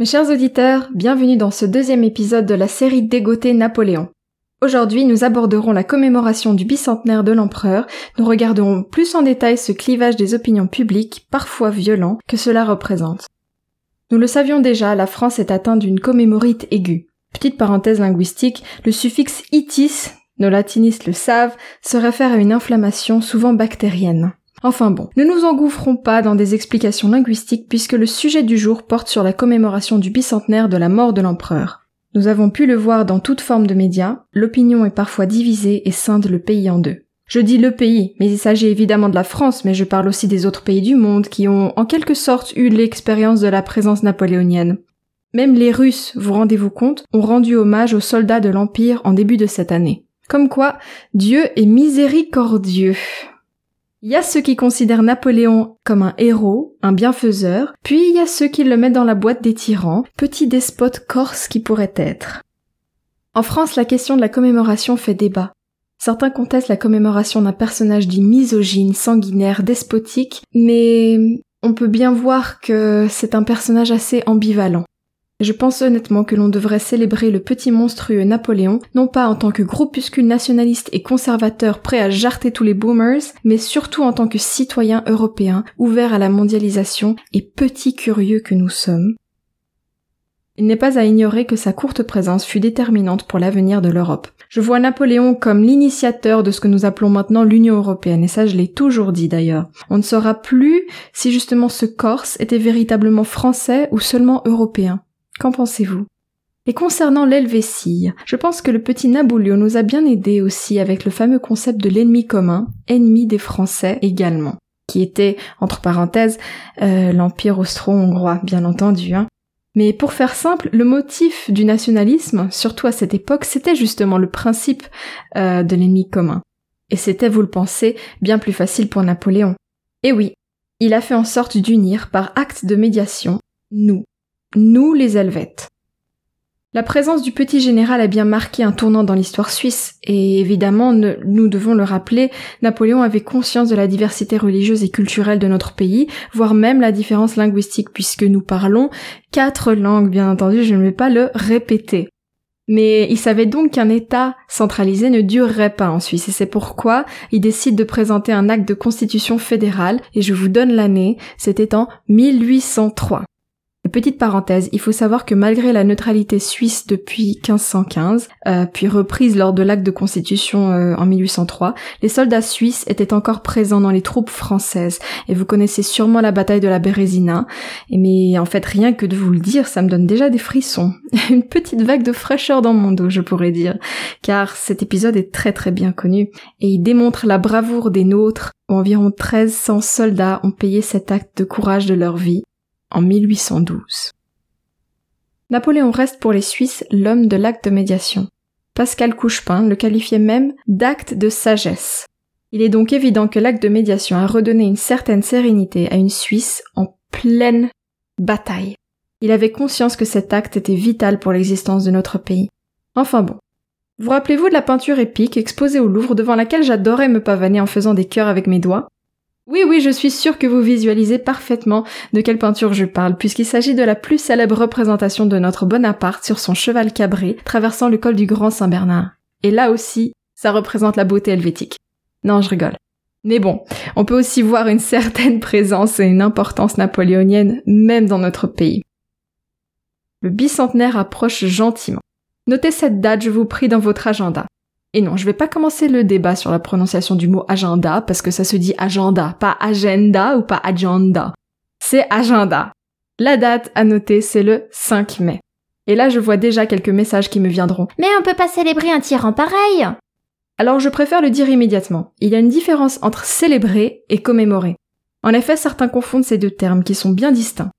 Mes chers auditeurs, bienvenue dans ce deuxième épisode de la série Dégoté Napoléon. Aujourd'hui, nous aborderons la commémoration du bicentenaire de l'empereur, nous regarderons plus en détail ce clivage des opinions publiques, parfois violent, que cela représente. Nous le savions déjà, la France est atteinte d'une commémorite aiguë. Petite parenthèse linguistique, le suffixe itis, nos latinistes le savent, se réfère à une inflammation souvent bactérienne. Enfin bon, ne nous engouffrons pas dans des explications linguistiques puisque le sujet du jour porte sur la commémoration du bicentenaire de la mort de l'empereur. Nous avons pu le voir dans toute forme de médias, l'opinion est parfois divisée et scinde le pays en deux. Je dis le pays, mais il s'agit évidemment de la France, mais je parle aussi des autres pays du monde qui ont en quelque sorte eu l'expérience de la présence napoléonienne. Même les Russes, vous rendez-vous compte, ont rendu hommage aux soldats de l'Empire en début de cette année. Comme quoi, Dieu est miséricordieux. Il y a ceux qui considèrent Napoléon comme un héros, un bienfaiseur, puis il y a ceux qui le mettent dans la boîte des tyrans, petit despote corse qui pourrait être. En France, la question de la commémoration fait débat. Certains contestent la commémoration d'un personnage dit misogyne, sanguinaire, despotique, mais on peut bien voir que c'est un personnage assez ambivalent. Je pense honnêtement que l'on devrait célébrer le petit monstrueux Napoléon, non pas en tant que groupuscule nationaliste et conservateur prêt à jarter tous les boomers, mais surtout en tant que citoyen européen ouvert à la mondialisation et petit curieux que nous sommes. Il n'est pas à ignorer que sa courte présence fut déterminante pour l'avenir de l'Europe. Je vois Napoléon comme l'initiateur de ce que nous appelons maintenant l'Union européenne, et ça je l'ai toujours dit d'ailleurs. On ne saura plus si justement ce Corse était véritablement français ou seulement européen. Qu'en pensez-vous? Et concernant l'Helvétie, je pense que le petit Naboulio nous a bien aidé aussi avec le fameux concept de l'ennemi commun, ennemi des Français également, qui était, entre parenthèses, euh, l'Empire austro-hongrois, bien entendu. Hein. Mais pour faire simple, le motif du nationalisme, surtout à cette époque, c'était justement le principe euh, de l'ennemi commun. Et c'était, vous le pensez, bien plus facile pour Napoléon. Et oui, il a fait en sorte d'unir par acte de médiation nous, nous les Helvètes. La présence du petit général a bien marqué un tournant dans l'histoire suisse, et évidemment, nous devons le rappeler, Napoléon avait conscience de la diversité religieuse et culturelle de notre pays, voire même la différence linguistique, puisque nous parlons quatre langues, bien entendu, je ne vais pas le répéter. Mais il savait donc qu'un État centralisé ne durerait pas en Suisse, et c'est pourquoi il décide de présenter un acte de constitution fédérale, et je vous donne l'année, c'était en 1803. Petite parenthèse, il faut savoir que malgré la neutralité suisse depuis 1515, euh, puis reprise lors de l'acte de constitution euh, en 1803, les soldats suisses étaient encore présents dans les troupes françaises. Et vous connaissez sûrement la bataille de la Bérésina. Mais en fait, rien que de vous le dire, ça me donne déjà des frissons. Une petite vague de fraîcheur dans mon dos, je pourrais dire. Car cet épisode est très très bien connu. Et il démontre la bravoure des nôtres où environ 1300 soldats ont payé cet acte de courage de leur vie en 1812. Napoléon reste pour les Suisses l'homme de l'acte de médiation. Pascal Couchepin le qualifiait même d'acte de sagesse. Il est donc évident que l'acte de médiation a redonné une certaine sérénité à une Suisse en pleine bataille. Il avait conscience que cet acte était vital pour l'existence de notre pays. Enfin bon. Vous rappelez-vous de la peinture épique exposée au Louvre devant laquelle j'adorais me pavaner en faisant des cœurs avec mes doigts? Oui, oui, je suis sûre que vous visualisez parfaitement de quelle peinture je parle, puisqu'il s'agit de la plus célèbre représentation de notre Bonaparte sur son cheval cabré, traversant le col du Grand Saint-Bernard. Et là aussi, ça représente la beauté helvétique. Non, je rigole. Mais bon, on peut aussi voir une certaine présence et une importance napoléonienne même dans notre pays. Le bicentenaire approche gentiment. Notez cette date, je vous prie, dans votre agenda. Et non, je vais pas commencer le débat sur la prononciation du mot agenda parce que ça se dit agenda, pas agenda ou pas agenda. C'est agenda. La date à noter, c'est le 5 mai. Et là, je vois déjà quelques messages qui me viendront. Mais on peut pas célébrer un tyran pareil Alors je préfère le dire immédiatement. Il y a une différence entre célébrer et commémorer. En effet, certains confondent ces deux termes qui sont bien distincts.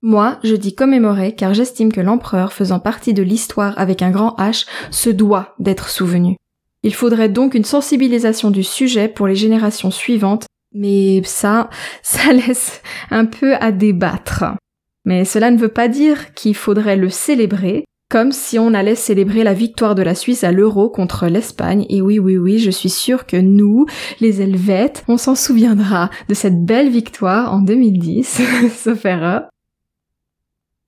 Moi, je dis commémorer car j'estime que l'empereur faisant partie de l'histoire avec un grand H se doit d'être souvenu. Il faudrait donc une sensibilisation du sujet pour les générations suivantes, mais ça, ça laisse un peu à débattre. Mais cela ne veut pas dire qu'il faudrait le célébrer, comme si on allait célébrer la victoire de la Suisse à l'euro contre l'Espagne. Et oui, oui, oui, je suis sûre que nous, les Helvètes, on s'en souviendra de cette belle victoire en 2010, sauf erreur.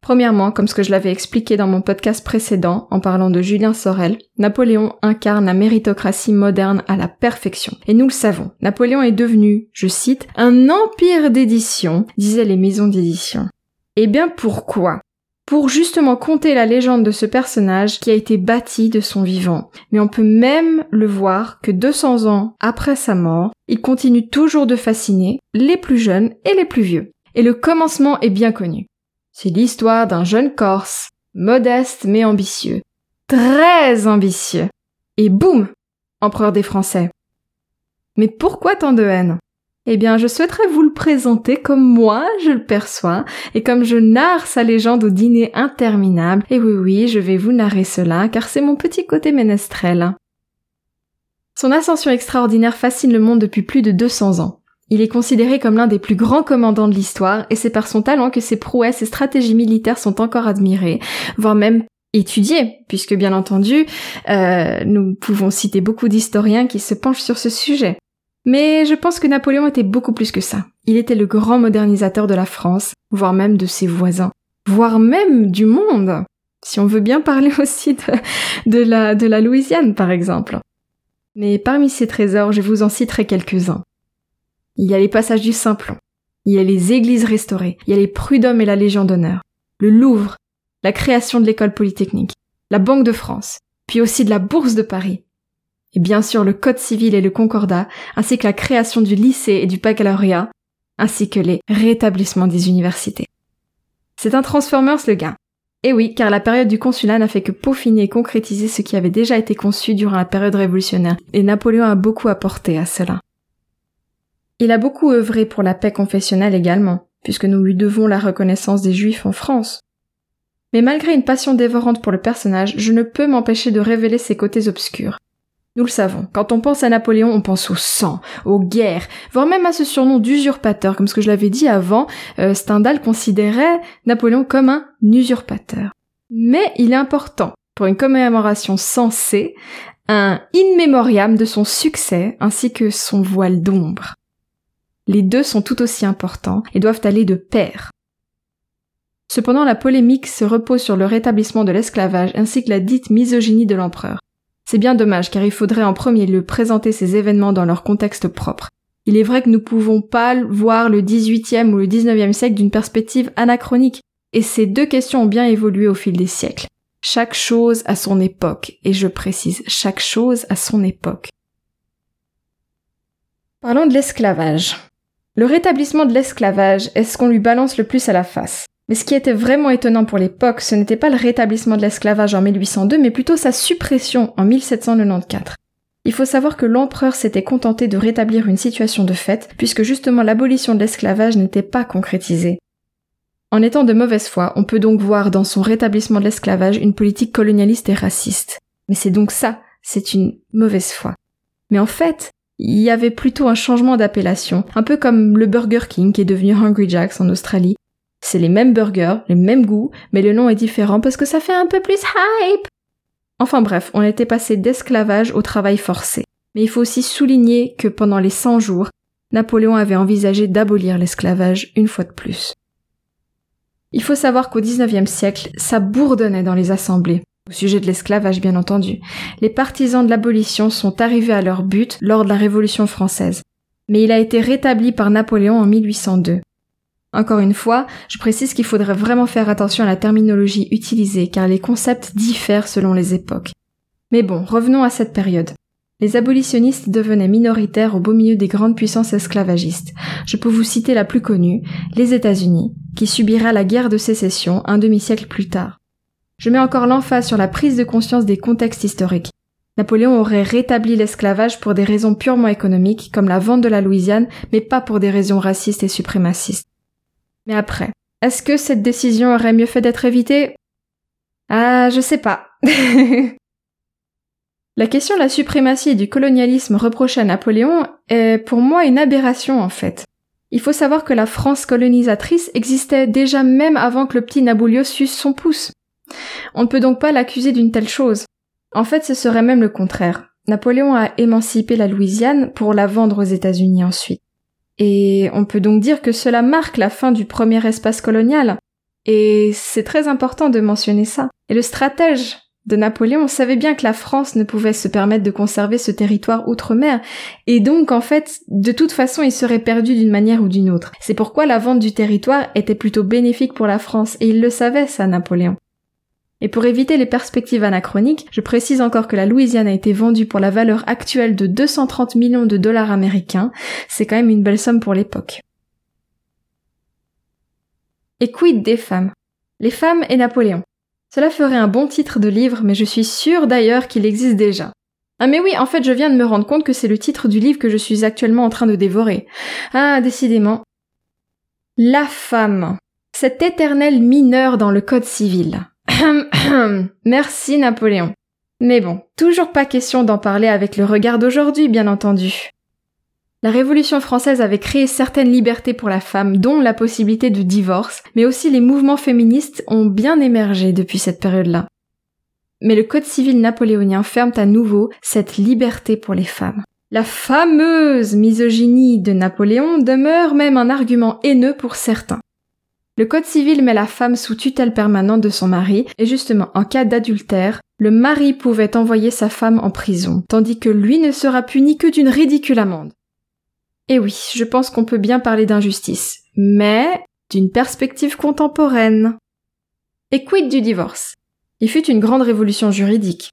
Premièrement, comme ce que je l'avais expliqué dans mon podcast précédent en parlant de Julien Sorel, Napoléon incarne la méritocratie moderne à la perfection. Et nous le savons, Napoléon est devenu, je cite, un empire d'édition, disaient les maisons d'édition. Eh bien pourquoi? Pour justement compter la légende de ce personnage qui a été bâti de son vivant. Mais on peut même le voir que 200 ans après sa mort, il continue toujours de fasciner les plus jeunes et les plus vieux. Et le commencement est bien connu. C'est l'histoire d'un jeune Corse, modeste mais ambitieux. Très ambitieux. Et boum Empereur des Français. Mais pourquoi tant de haine? Eh bien, je souhaiterais vous le présenter comme moi je le perçois et comme je narre sa légende au dîner interminable. Et oui, oui, je vais vous narrer cela car c'est mon petit côté ménestrel. Son ascension extraordinaire fascine le monde depuis plus de 200 ans. Il est considéré comme l'un des plus grands commandants de l'histoire et c'est par son talent que ses prouesses et stratégies militaires sont encore admirées, voire même étudiées, puisque bien entendu, euh, nous pouvons citer beaucoup d'historiens qui se penchent sur ce sujet. Mais je pense que Napoléon était beaucoup plus que ça. Il était le grand modernisateur de la France, voire même de ses voisins, voire même du monde, si on veut bien parler aussi de, la, de la Louisiane par exemple. Mais parmi ces trésors, je vous en citerai quelques-uns. Il y a les passages du Simplon, il y a les églises restaurées, il y a les prud'hommes et la Légion d'honneur, le Louvre, la création de l'école polytechnique, la Banque de France, puis aussi de la Bourse de Paris, et bien sûr le Code civil et le Concordat, ainsi que la création du lycée et du baccalauréat, ainsi que les rétablissements des universités. C'est un Transformers le gars. Et oui, car la période du consulat n'a fait que peaufiner et concrétiser ce qui avait déjà été conçu durant la période révolutionnaire, et Napoléon a beaucoup apporté à cela. Il a beaucoup œuvré pour la paix confessionnelle également, puisque nous lui devons la reconnaissance des Juifs en France. Mais malgré une passion dévorante pour le personnage, je ne peux m'empêcher de révéler ses côtés obscurs. Nous le savons, quand on pense à Napoléon, on pense au sang, aux guerres, voire même à ce surnom d'usurpateur, comme ce que je l'avais dit avant, euh, Stendhal considérait Napoléon comme un usurpateur. Mais il est important, pour une commémoration sensée, un in memoriam de son succès ainsi que son voile d'ombre. Les deux sont tout aussi importants et doivent aller de pair. Cependant, la polémique se repose sur le rétablissement de l'esclavage ainsi que la dite misogynie de l'empereur. C'est bien dommage car il faudrait en premier lieu présenter ces événements dans leur contexte propre. Il est vrai que nous pouvons pas voir le 18e ou le 19e siècle d'une perspective anachronique, et ces deux questions ont bien évolué au fil des siècles. Chaque chose à son époque, et je précise, chaque chose à son époque. Parlons de l'esclavage. Le rétablissement de l'esclavage est ce qu'on lui balance le plus à la face. Mais ce qui était vraiment étonnant pour l'époque, ce n'était pas le rétablissement de l'esclavage en 1802, mais plutôt sa suppression en 1794. Il faut savoir que l'empereur s'était contenté de rétablir une situation de fait, puisque justement l'abolition de l'esclavage n'était pas concrétisée. En étant de mauvaise foi, on peut donc voir dans son rétablissement de l'esclavage une politique colonialiste et raciste. Mais c'est donc ça, c'est une mauvaise foi. Mais en fait, il y avait plutôt un changement d'appellation, un peu comme le Burger King qui est devenu Hungry Jack's en Australie, c'est les mêmes burgers, les mêmes goûts, mais le nom est différent parce que ça fait un peu plus hype. Enfin bref, on était passé d'esclavage au travail forcé. Mais il faut aussi souligner que pendant les 100 jours, Napoléon avait envisagé d'abolir l'esclavage une fois de plus. Il faut savoir qu'au XIXe siècle, ça bourdonnait dans les assemblées, au sujet de l'esclavage bien entendu. Les partisans de l'abolition sont arrivés à leur but lors de la Révolution française. Mais il a été rétabli par Napoléon en 1802. Encore une fois, je précise qu'il faudrait vraiment faire attention à la terminologie utilisée car les concepts diffèrent selon les époques. Mais bon, revenons à cette période. Les abolitionnistes devenaient minoritaires au beau milieu des grandes puissances esclavagistes. Je peux vous citer la plus connue, les États-Unis, qui subira la guerre de sécession un demi-siècle plus tard. Je mets encore l'emphase sur la prise de conscience des contextes historiques. Napoléon aurait rétabli l'esclavage pour des raisons purement économiques, comme la vente de la Louisiane, mais pas pour des raisons racistes et suprémacistes. Mais après, est-ce que cette décision aurait mieux fait d'être évitée? Ah, je sais pas. la question de la suprématie et du colonialisme reproché à Napoléon est pour moi une aberration en fait. Il faut savoir que la France colonisatrice existait déjà même avant que le petit Naboulio suce son pouce. On ne peut donc pas l'accuser d'une telle chose. En fait, ce serait même le contraire. Napoléon a émancipé la Louisiane pour la vendre aux États-Unis ensuite. Et on peut donc dire que cela marque la fin du premier espace colonial. Et c'est très important de mentionner ça. Et le stratège de Napoléon savait bien que la France ne pouvait se permettre de conserver ce territoire outre-mer, et donc en fait, de toute façon, il serait perdu d'une manière ou d'une autre. C'est pourquoi la vente du territoire était plutôt bénéfique pour la France, et il le savait, ça, Napoléon. Et pour éviter les perspectives anachroniques, je précise encore que la Louisiane a été vendue pour la valeur actuelle de 230 millions de dollars américains. C'est quand même une belle somme pour l'époque. Et quid des femmes? Les femmes et Napoléon. Cela ferait un bon titre de livre, mais je suis sûre d'ailleurs qu'il existe déjà. Ah mais oui, en fait je viens de me rendre compte que c'est le titre du livre que je suis actuellement en train de dévorer. Ah, décidément. La femme. Cet éternel mineur dans le code civil. Merci Napoléon. Mais bon, toujours pas question d'en parler avec le regard d'aujourd'hui, bien entendu. La Révolution française avait créé certaines libertés pour la femme, dont la possibilité de divorce, mais aussi les mouvements féministes ont bien émergé depuis cette période-là. Mais le Code civil napoléonien ferme à nouveau cette liberté pour les femmes. La fameuse misogynie de Napoléon demeure même un argument haineux pour certains. Le Code civil met la femme sous tutelle permanente de son mari, et justement, en cas d'adultère, le mari pouvait envoyer sa femme en prison, tandis que lui ne sera puni que d'une ridicule amende. Et oui, je pense qu'on peut bien parler d'injustice, mais d'une perspective contemporaine. Et quid du divorce? Il fut une grande révolution juridique.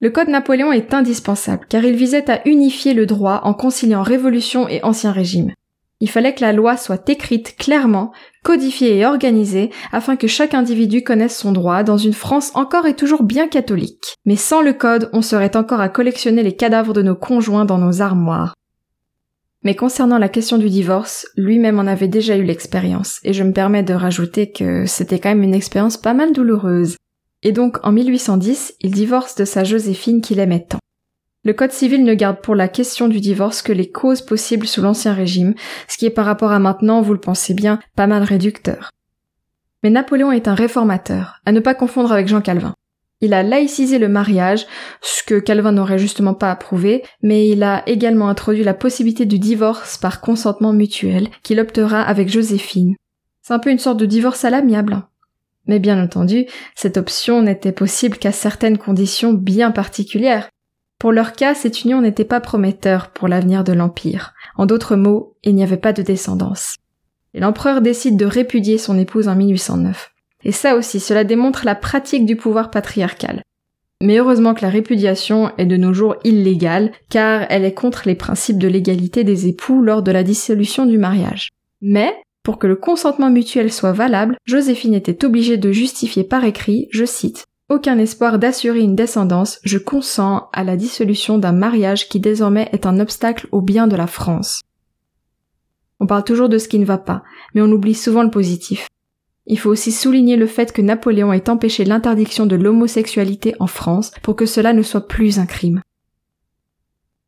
Le Code Napoléon est indispensable, car il visait à unifier le droit en conciliant révolution et ancien régime. Il fallait que la loi soit écrite clairement, codifiée et organisée, afin que chaque individu connaisse son droit dans une France encore et toujours bien catholique. Mais sans le code, on serait encore à collectionner les cadavres de nos conjoints dans nos armoires. Mais concernant la question du divorce, lui-même en avait déjà eu l'expérience, et je me permets de rajouter que c'était quand même une expérience pas mal douloureuse. Et donc, en 1810, il divorce de sa Joséphine qu'il aimait tant. Le Code civil ne garde pour la question du divorce que les causes possibles sous l'Ancien Régime, ce qui est par rapport à maintenant, vous le pensez bien, pas mal réducteur. Mais Napoléon est un réformateur, à ne pas confondre avec Jean Calvin. Il a laïcisé le mariage, ce que Calvin n'aurait justement pas approuvé, mais il a également introduit la possibilité du divorce par consentement mutuel, qu'il optera avec Joséphine. C'est un peu une sorte de divorce à l'amiable. Mais bien entendu, cette option n'était possible qu'à certaines conditions bien particulières, pour leur cas, cette union n'était pas prometteur pour l'avenir de l'Empire. En d'autres mots, il n'y avait pas de descendance. Et l'empereur décide de répudier son épouse en 1809. Et ça aussi, cela démontre la pratique du pouvoir patriarcal. Mais heureusement que la répudiation est de nos jours illégale, car elle est contre les principes de l'égalité des époux lors de la dissolution du mariage. Mais, pour que le consentement mutuel soit valable, Joséphine était obligée de justifier par écrit, je cite, aucun espoir d'assurer une descendance, je consens à la dissolution d'un mariage qui désormais est un obstacle au bien de la France. On parle toujours de ce qui ne va pas, mais on oublie souvent le positif. Il faut aussi souligner le fait que Napoléon ait empêché l'interdiction de l'homosexualité en France pour que cela ne soit plus un crime.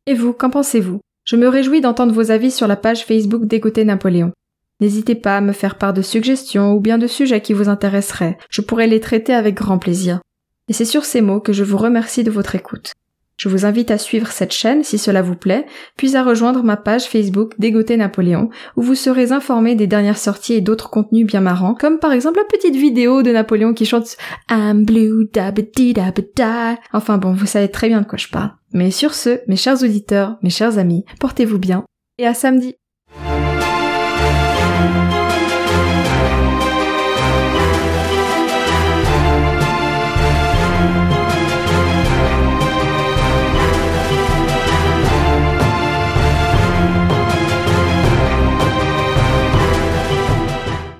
Et vous, qu'en pensez-vous? Je me réjouis d'entendre vos avis sur la page Facebook d'Égoté Napoléon. N'hésitez pas à me faire part de suggestions ou bien de sujets qui vous intéresseraient. Je pourrais les traiter avec grand plaisir. Et c'est sur ces mots que je vous remercie de votre écoute. Je vous invite à suivre cette chaîne si cela vous plaît, puis à rejoindre ma page Facebook Dégoté Napoléon, où vous serez informé des dernières sorties et d'autres contenus bien marrants, comme par exemple la petite vidéo de Napoléon qui chante I'm blue da da Enfin bon, vous savez très bien de quoi je parle. Mais sur ce, mes chers auditeurs, mes chers amis, portez-vous bien, et à samedi